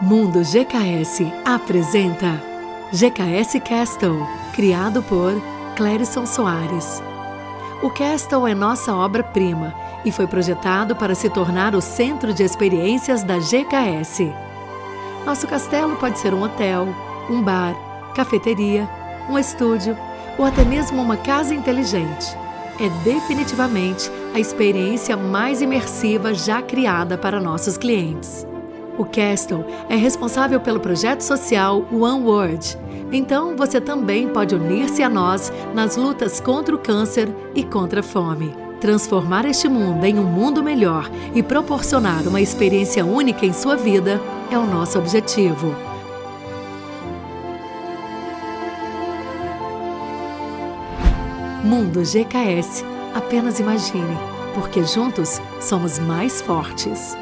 Mundo GKS apresenta GKS Castle, criado por Clérison Soares. O Castle é nossa obra-prima e foi projetado para se tornar o centro de experiências da GKS. Nosso castelo pode ser um hotel, um bar, cafeteria, um estúdio ou até mesmo uma casa inteligente. É definitivamente a experiência mais imersiva já criada para nossos clientes. O Castle é responsável pelo projeto social One World. Então, você também pode unir-se a nós nas lutas contra o câncer e contra a fome. Transformar este mundo em um mundo melhor e proporcionar uma experiência única em sua vida é o nosso objetivo. Mundo GKS. Apenas imagine, porque juntos somos mais fortes.